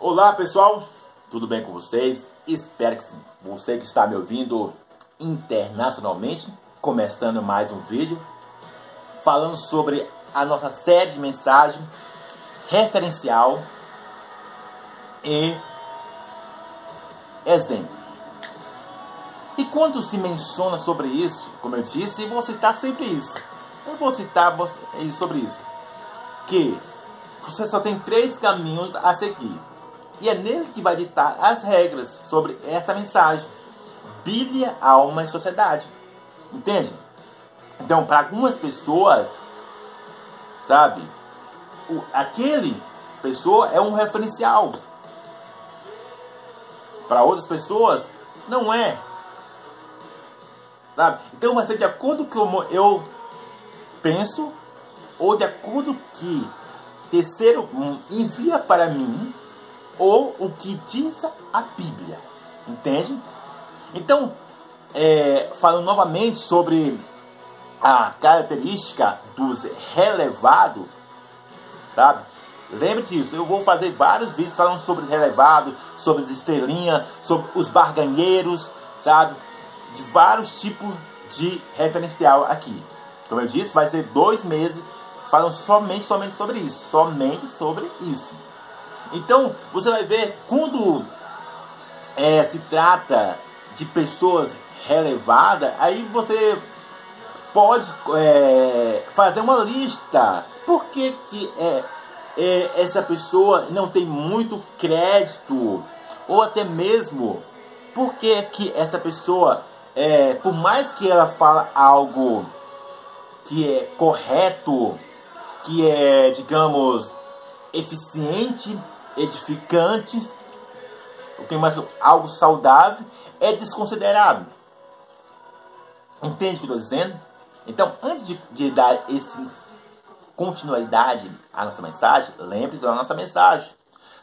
Olá pessoal, tudo bem com vocês? Espero que sim. Você que está me ouvindo internacionalmente, começando mais um vídeo falando sobre a nossa série de mensagem referencial e exemplo. E quando se menciona sobre isso, como eu disse, vou citar sempre isso. Eu vou citar sobre isso. Que você só tem três caminhos a seguir. E é nele que vai ditar as regras sobre essa mensagem. Bíblia, alma e sociedade. Entende? Então, para algumas pessoas, sabe, o, aquele pessoa é um referencial. Para outras pessoas, não é. Sabe? Então vai ser de acordo com eu, eu penso ou de acordo que terceiro envia para mim ou o que diz a Bíblia. Entende? Então, é, falando novamente sobre a característica dos relevados, sabe? Lembre disso, eu vou fazer vários vídeos falando sobre relevado, sobre as estrelinhas, sobre os barganheiros, sabe? De vários tipos de referencial aqui. Como eu disse, vai ser dois meses falando somente, somente sobre isso. Somente sobre isso. Então, você vai ver quando é, se trata de pessoas relevadas, aí você pode é, fazer uma lista. Por que, que é, é, essa pessoa não tem muito crédito? Ou até mesmo, por que, que essa pessoa, é, por mais que ela fala algo que é correto, que é, digamos, eficiente, edificante, o que mais algo saudável, é desconsiderado. Entende o que eu estou dizendo? Então, antes de, de dar esse continuidade à nossa mensagem, lembre-se da nossa mensagem.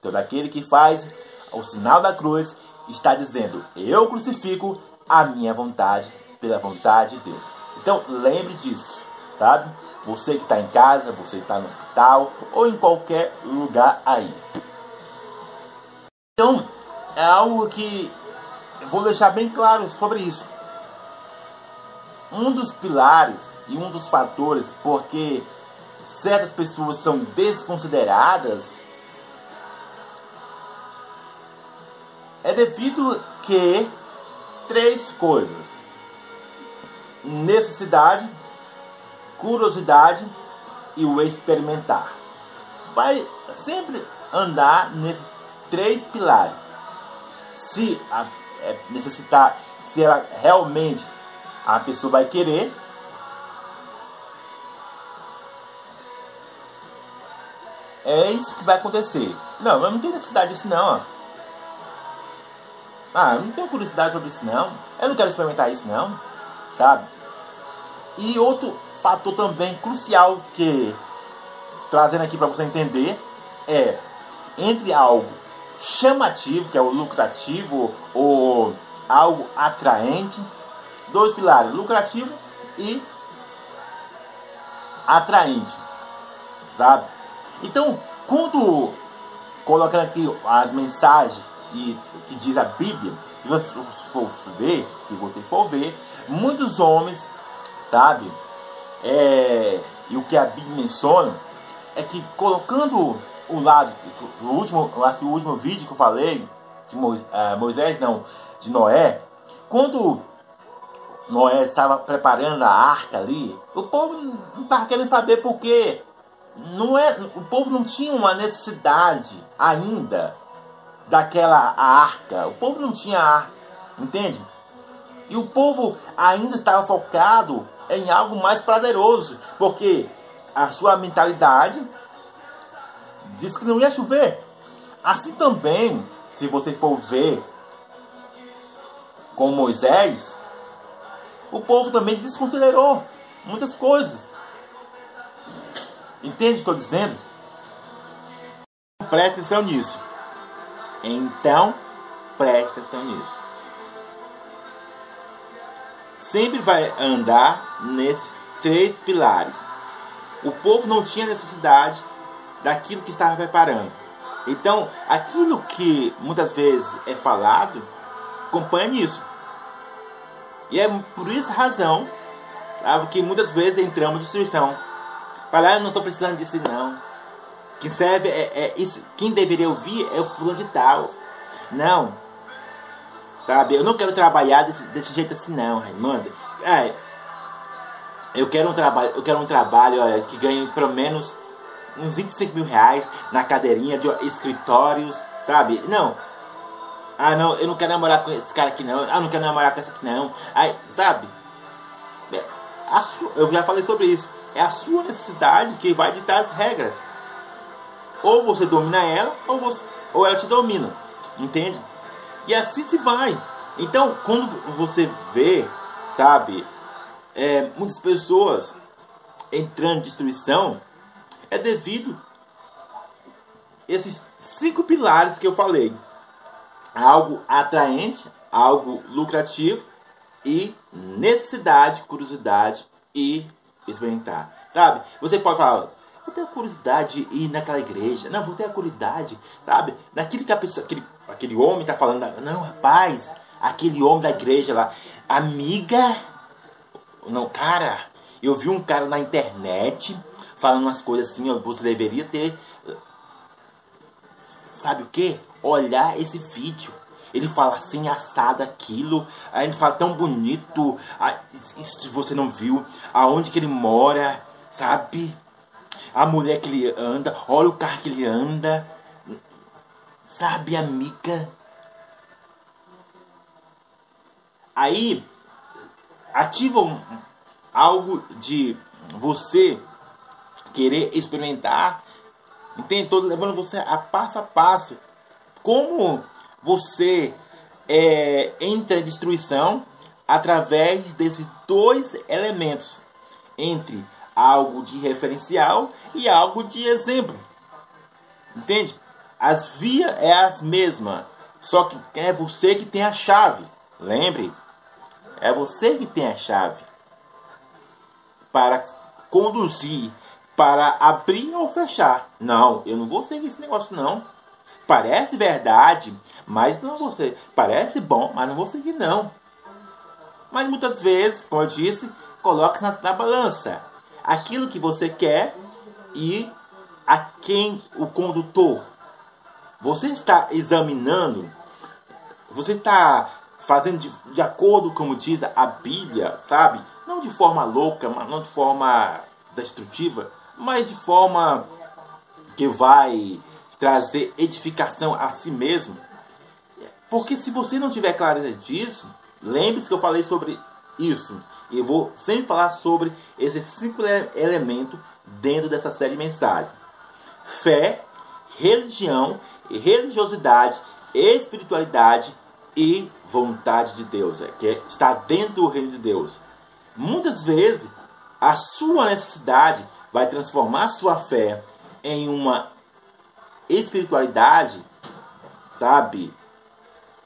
Todo então, aquele que faz o sinal da cruz está dizendo: Eu crucifico a minha vontade pela vontade de Deus. Então, lembre disso, sabe? Você que está em casa, você que está no hospital ou em qualquer lugar aí. Então, é algo que eu vou deixar bem claro sobre isso. Um dos pilares e um dos fatores porque certas pessoas são desconsideradas é devido que três coisas: necessidade, curiosidade e o experimentar. Vai sempre andar nesses três pilares. Se a, é, necessitar, se ela realmente a pessoa vai querer, é isso que vai acontecer. Não, eu não tenho necessidade disso não. Ah, eu não tenho curiosidade sobre isso não. Eu não quero experimentar isso não, sabe? E outro fator também crucial que trazendo aqui para você entender é entre algo chamativo, que é o lucrativo ou algo atraente. Dois pilares, lucrativo e atraente. Sabe? Então, quando colocando aqui as mensagens e que diz a Bíblia, se você for ver, se você for ver, muitos homens, sabe? É, e o que a Bíblia menciona é que colocando o lado, o último, acho o último vídeo que eu falei, de Moisés, uh, Moisés não, de Noé, quando Noé estava preparando a arca ali, o povo não estava querendo saber por quê. Não é, o povo não tinha uma necessidade ainda daquela arca. O povo não tinha arca, entende? E o povo ainda estava focado em algo mais prazeroso, porque a sua mentalidade disse que não ia chover. Assim também, se você for ver com Moisés, o povo também desconsiderou muitas coisas. Entende o que estou dizendo? Preste atenção nisso. Então, preste atenção nisso. Sempre vai andar nesses três pilares. O povo não tinha necessidade daquilo que estava preparando. Então, aquilo que muitas vezes é falado, acompanha nisso. E é por essa razão sabe, que muitas vezes entramos em destruição. Falar, ah, eu não estou precisando disso não. Quem serve é, é, isso. Quem deveria ouvir é o fulano de tal. Não. Sabe, eu não quero trabalhar desse, desse jeito assim não, Raimundo. É, eu quero um trabalho, eu quero um trabalho olha, que ganhe pelo menos uns 25 mil reais na cadeirinha de escritórios, sabe? Não. Ah, não, eu não quero namorar com esse cara aqui não. Ah, não quero namorar com essa aqui não. Aí, sabe? É, sua, eu já falei sobre isso. É a sua necessidade que vai ditar as regras. Ou você domina ela, ou, você, ou ela te domina. Entende? E assim se vai. Então, quando você vê, sabe, é, muitas pessoas entrando em destruição, é devido esses cinco pilares que eu falei. Algo atraente, algo lucrativo e necessidade, curiosidade e experimentar. Sabe? Você pode falar, vou ter a curiosidade de ir naquela igreja. Não, vou ter a curiosidade, sabe? Naquilo que a pessoa, aquele, aquele homem está falando. Não, rapaz, aquele homem da igreja lá. Amiga, não, cara, eu vi um cara na internet falando umas coisas assim, você deveria ter. Sabe o que? Olhar esse vídeo. Ele fala assim, assado aquilo. Aí ele fala tão bonito. Ah, se você não viu, aonde que ele mora, sabe? A mulher que ele anda, olha o carro que ele anda. Sabe, amiga? Aí ativa um, algo de você querer experimentar, entende? Todo levando você a passo a passo. Como você é, entra em destruição através desses dois elementos entre algo de referencial e algo de exemplo. Entende? As vias é as mesmas, só que é você que tem a chave. Lembre, é você que tem a chave para conduzir, para abrir ou fechar. Não, eu não vou seguir esse negócio não. Parece verdade, mas não vou seguir. Parece bom, mas não vou seguir não. Mas muitas vezes, como eu disse, coloque na, na balança aquilo que você quer e a quem o condutor. Você está examinando, você está fazendo de, de acordo como diz a Bíblia, sabe? Não de forma louca, não de forma destrutiva, mas de forma que vai trazer edificação a si mesmo. Porque se você não tiver clareza disso, lembre-se que eu falei sobre isso. E vou sempre falar sobre esses cinco elementos dentro dessa série de mensagem: fé, religião, religiosidade, espiritualidade e vontade de Deus, é, que está dentro do reino de Deus. Muitas vezes, a sua necessidade vai transformar sua fé em uma espiritualidade, sabe,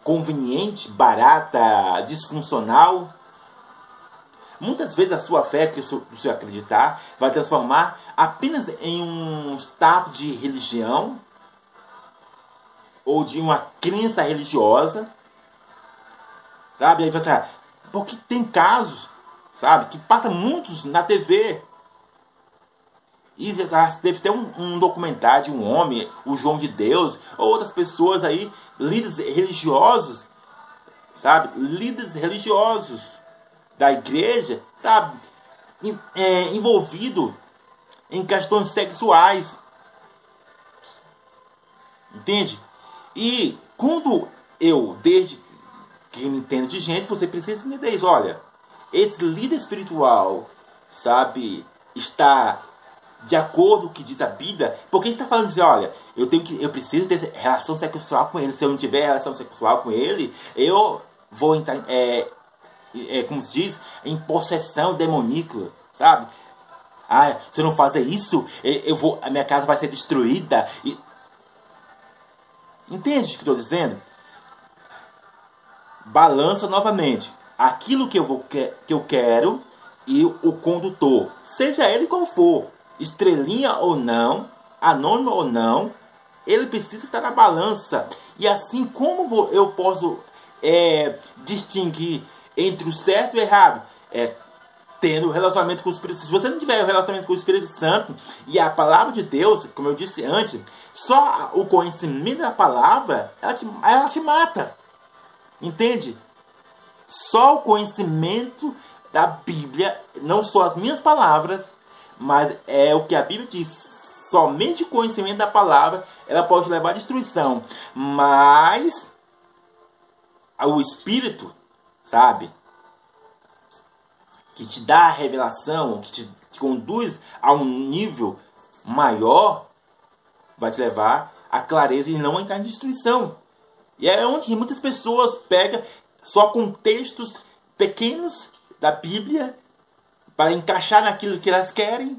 conveniente, barata, disfuncional. Muitas vezes a sua fé, que você acreditar, vai transformar apenas em um status de religião ou de uma crença religiosa Sabe? Aí você, ah, porque tem casos, sabe, que passa muitos na TV. E deve ter um, um documentário de um homem, o João de Deus, ou outras pessoas aí, líderes religiosos, sabe? Líderes religiosos da igreja, sabe? É, envolvido em questões sexuais. Entende? E quando eu, desde quem entende de gente, você precisa entender isso. Olha, esse líder espiritual, sabe, está de acordo com o que diz a Bíblia, porque a gente está falando de olha, eu tenho que, eu preciso ter relação sexual com ele. Se eu não tiver relação sexual com ele, eu vou entrar, é, é, como se diz, em possessão demoníaca, sabe? Ah, se eu não fazer isso, eu vou, a minha casa vai ser destruída. E... Entende o que estou dizendo? balança novamente aquilo que eu, vou, que eu quero e o condutor, seja ele qual for, estrelinha ou não, anônimo ou não, ele precisa estar na balança. E assim como eu posso é, distinguir entre o certo e o errado? É, tendo relacionamento com o Espírito Santo. Se você não tiver relacionamento com o Espírito Santo e a palavra de Deus, como eu disse antes, só o conhecimento da palavra, ela te, ela te mata. Entende? Só o conhecimento da Bíblia, não só as minhas palavras, mas é o que a Bíblia diz. Somente o conhecimento da palavra, ela pode levar à destruição. Mas o Espírito, sabe? Que te dá a revelação, que te, te conduz a um nível maior, vai te levar à clareza e não entrar em destruição. E é onde muitas pessoas pegam só com textos pequenos da Bíblia para encaixar naquilo que elas querem,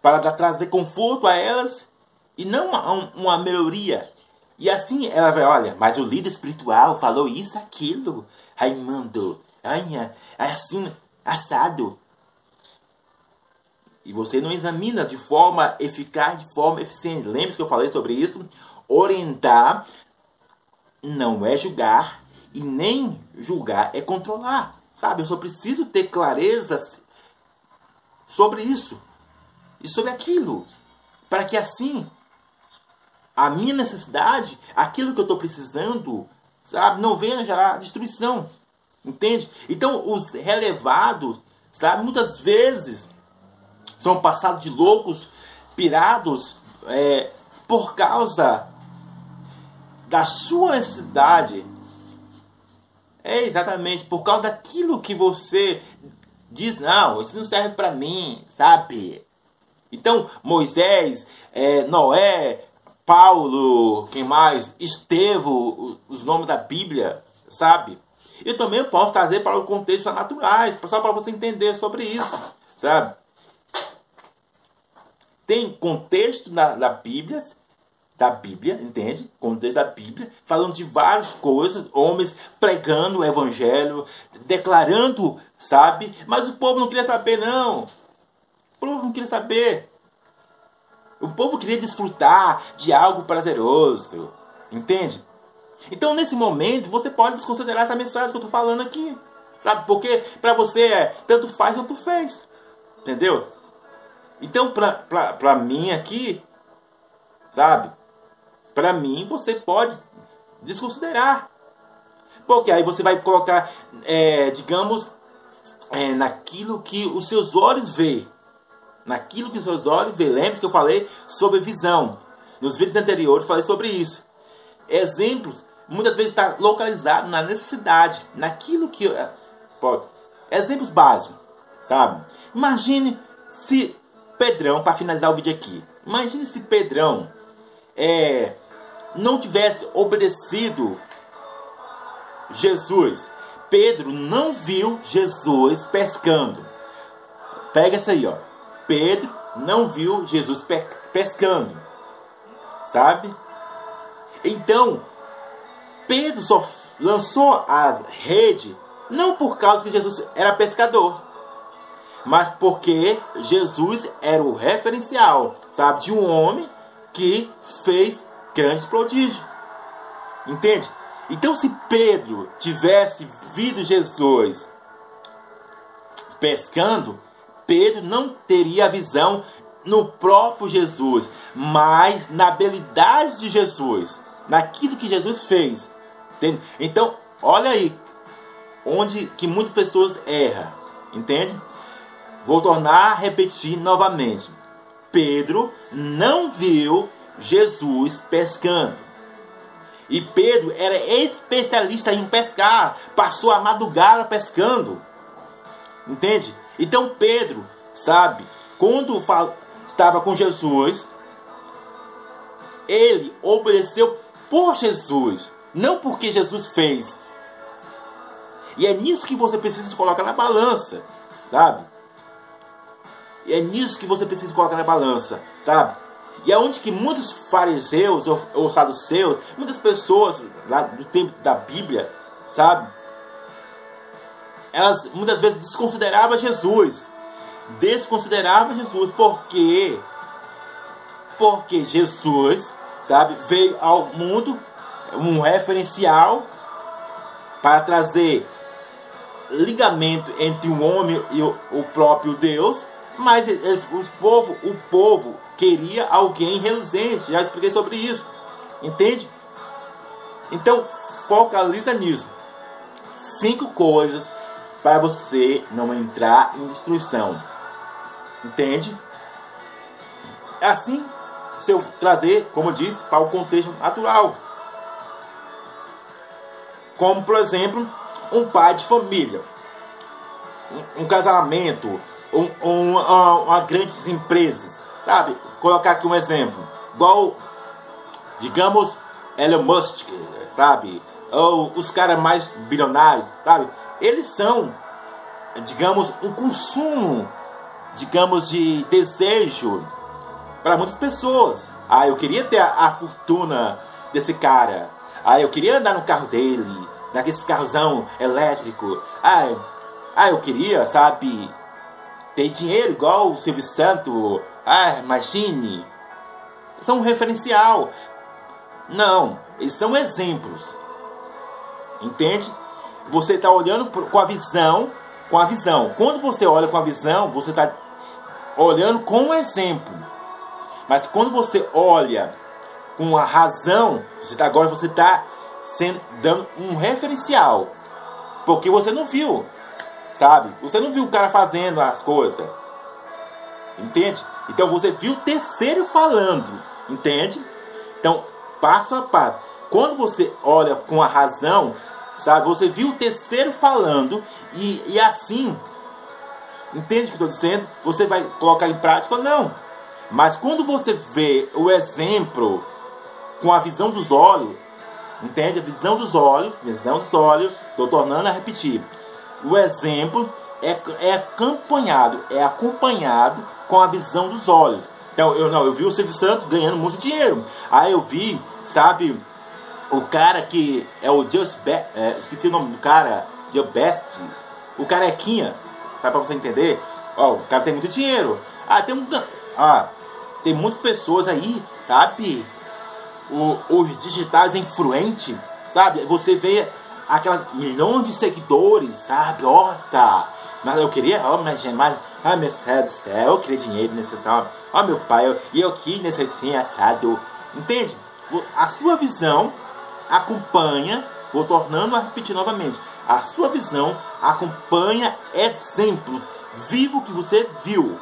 para trazer conforto a elas e não uma, uma melhoria. E assim ela vai, olha, mas o líder espiritual falou isso, aquilo. Raimundo, ai, assim, assado. E você não examina de forma eficaz, de forma eficiente. Lembre-se que eu falei sobre isso? Orientar não é julgar e nem julgar é controlar. Sabe? Eu só preciso ter clareza sobre isso e sobre aquilo. Para que assim a minha necessidade, aquilo que eu estou precisando, sabe, não venha gerar destruição. Entende? Então, os relevados, sabe, muitas vezes são passados de loucos, pirados, é, por causa da sua necessidade é exatamente por causa daquilo que você diz, não, isso não serve para mim, sabe? Então, Moisés, é, Noé, Paulo, quem mais? Estevão, os nomes da Bíblia, sabe? Eu também posso trazer para o contexto naturais, só para você entender sobre isso, sabe? Tem contexto na, na Bíblia da Bíblia, entende? Contexto da Bíblia, falando de várias coisas, homens pregando o evangelho, declarando, sabe? Mas o povo não queria saber, não. O povo não queria saber. O povo queria desfrutar de algo prazeroso, entende? Então, nesse momento, você pode desconsiderar essa mensagem que eu estou falando aqui, sabe? Porque para você é tanto faz quanto fez, entendeu? Então, para mim aqui, sabe? Para mim você pode desconsiderar. Porque aí você vai colocar, é, digamos, é, naquilo que os seus olhos vê. Naquilo que os seus olhos vê. Lembre que eu falei sobre visão. Nos vídeos anteriores falei sobre isso. Exemplos, muitas vezes está localizado na necessidade, naquilo que... É, pode. Exemplos básicos, sabe? Imagine se Pedrão, para finalizar o vídeo aqui. Imagine se Pedrão é, não tivesse obedecido Jesus, Pedro não viu Jesus pescando. Pega essa aí, ó. Pedro não viu Jesus pe pescando. Sabe? Então, Pedro só lançou a rede não por causa que Jesus era pescador, mas porque Jesus era o referencial, sabe, de um homem que fez grandes prodígios. Entende? Então, se Pedro tivesse visto Jesus pescando, Pedro não teria a visão no próprio Jesus, mas na habilidade de Jesus, naquilo que Jesus fez. Entende? Então, olha aí onde que muitas pessoas erram, entende? Vou tornar a repetir novamente. Pedro não viu Jesus pescando. E Pedro era especialista em pescar, passou a madrugada pescando. Entende? Então Pedro, sabe, quando estava com Jesus, ele obedeceu por Jesus, não porque Jesus fez. E é nisso que você precisa colocar na balança, sabe? E é nisso que você precisa colocar na balança, sabe? E é onde que muitos fariseus ou, ou saduceus, muitas pessoas lá do tempo da Bíblia, sabe? Elas muitas vezes desconsideravam Jesus. Desconsideravam Jesus porque porque Jesus sabe, veio ao mundo um referencial para trazer ligamento entre o homem e o, o próprio Deus, mas eles, os povo, o povo queria alguém reluzente. Já expliquei sobre isso. Entende? Então, focaliza nisso. Cinco coisas para você não entrar em destruição. Entende? Assim, se eu trazer, como eu disse, para o contexto natural. Como, por exemplo, um pai de família, um, um casamento, um, um, uma, uma grandes empresas, sabe? Colocar aqui um exemplo, igual, digamos, Elon Musk, sabe? Ou os caras mais bilionários, sabe? Eles são, digamos, um consumo, digamos, de desejo para muitas pessoas. Ah, eu queria ter a, a fortuna desse cara. Ah, eu queria andar no carro dele, naquele carrozão elétrico. Ah, ah, eu queria, sabe, ter dinheiro igual o Silvio Santos. Ah, imagine. São um referencial. Não, eles são exemplos. Entende? Você está olhando com a visão, com a visão. Quando você olha com a visão, você está olhando com um exemplo. Mas quando você olha com a razão, você tá, agora você está dando um referencial. Porque você não viu, sabe? Você não viu o cara fazendo as coisas. Entende? Então você viu o terceiro falando. Entende? Então, passo a passo. Quando você olha com a razão, sabe? Você viu o terceiro falando e, e assim, entende o que estou dizendo? Você vai colocar em prática ou não? Mas quando você vê o exemplo com a visão dos olhos, entende? A visão dos olhos, visão dos olhos, estou tornando a repetir. O exemplo é, é acompanhado, é acompanhado com a visão dos olhos. Então, eu não, eu vi o Silvio Santos ganhando muito dinheiro. Aí eu vi, sabe, o cara que é o Just Best, é, esqueci o nome do cara, Just Best, o carequinha, sabe pra você entender? Ó, o cara tem muito dinheiro. Ah, tem um, ah, tem muitas pessoas aí, sabe? O, os digitais influentes, sabe? Você vê aquelas milhões de seguidores, sabe? Nossa! Mas eu queria, ó, oh, mas, mas, ai meu Deus do céu, eu queria dinheiro necessário. Ó, oh, meu pai, eu, e eu que necessito assado. Entende? A sua visão acompanha, vou tornando a repetir novamente, a sua visão acompanha exemplos vivo que você viu.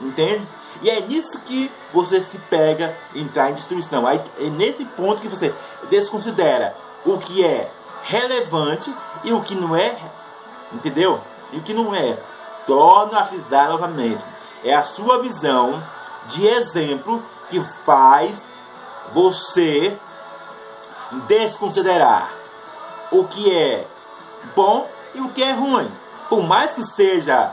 Entende? E é nisso que você se pega entrar em destruição. Aí, é nesse ponto que você desconsidera o que é relevante e o que não é, entendeu? E o que não é. Torno a frisar novamente. É a sua visão de exemplo que faz você desconsiderar o que é bom e o que é ruim. Por mais que seja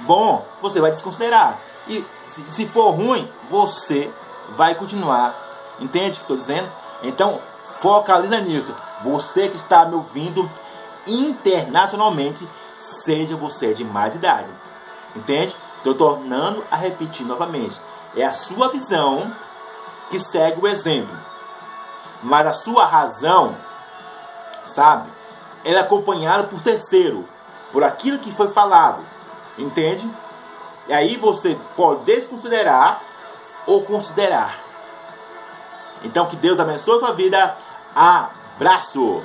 bom, você vai desconsiderar. E se, se for ruim, você vai continuar. Entende o que estou dizendo? Então, focaliza nisso. Você que está me ouvindo internacionalmente, seja você de mais idade. Entende? Estou tornando a repetir novamente. É a sua visão que segue o exemplo. Mas a sua razão, sabe? Ela é acompanhada por terceiro, por aquilo que foi falado. Entende? E aí você pode desconsiderar ou considerar. Então que Deus abençoe a sua vida. Abraço!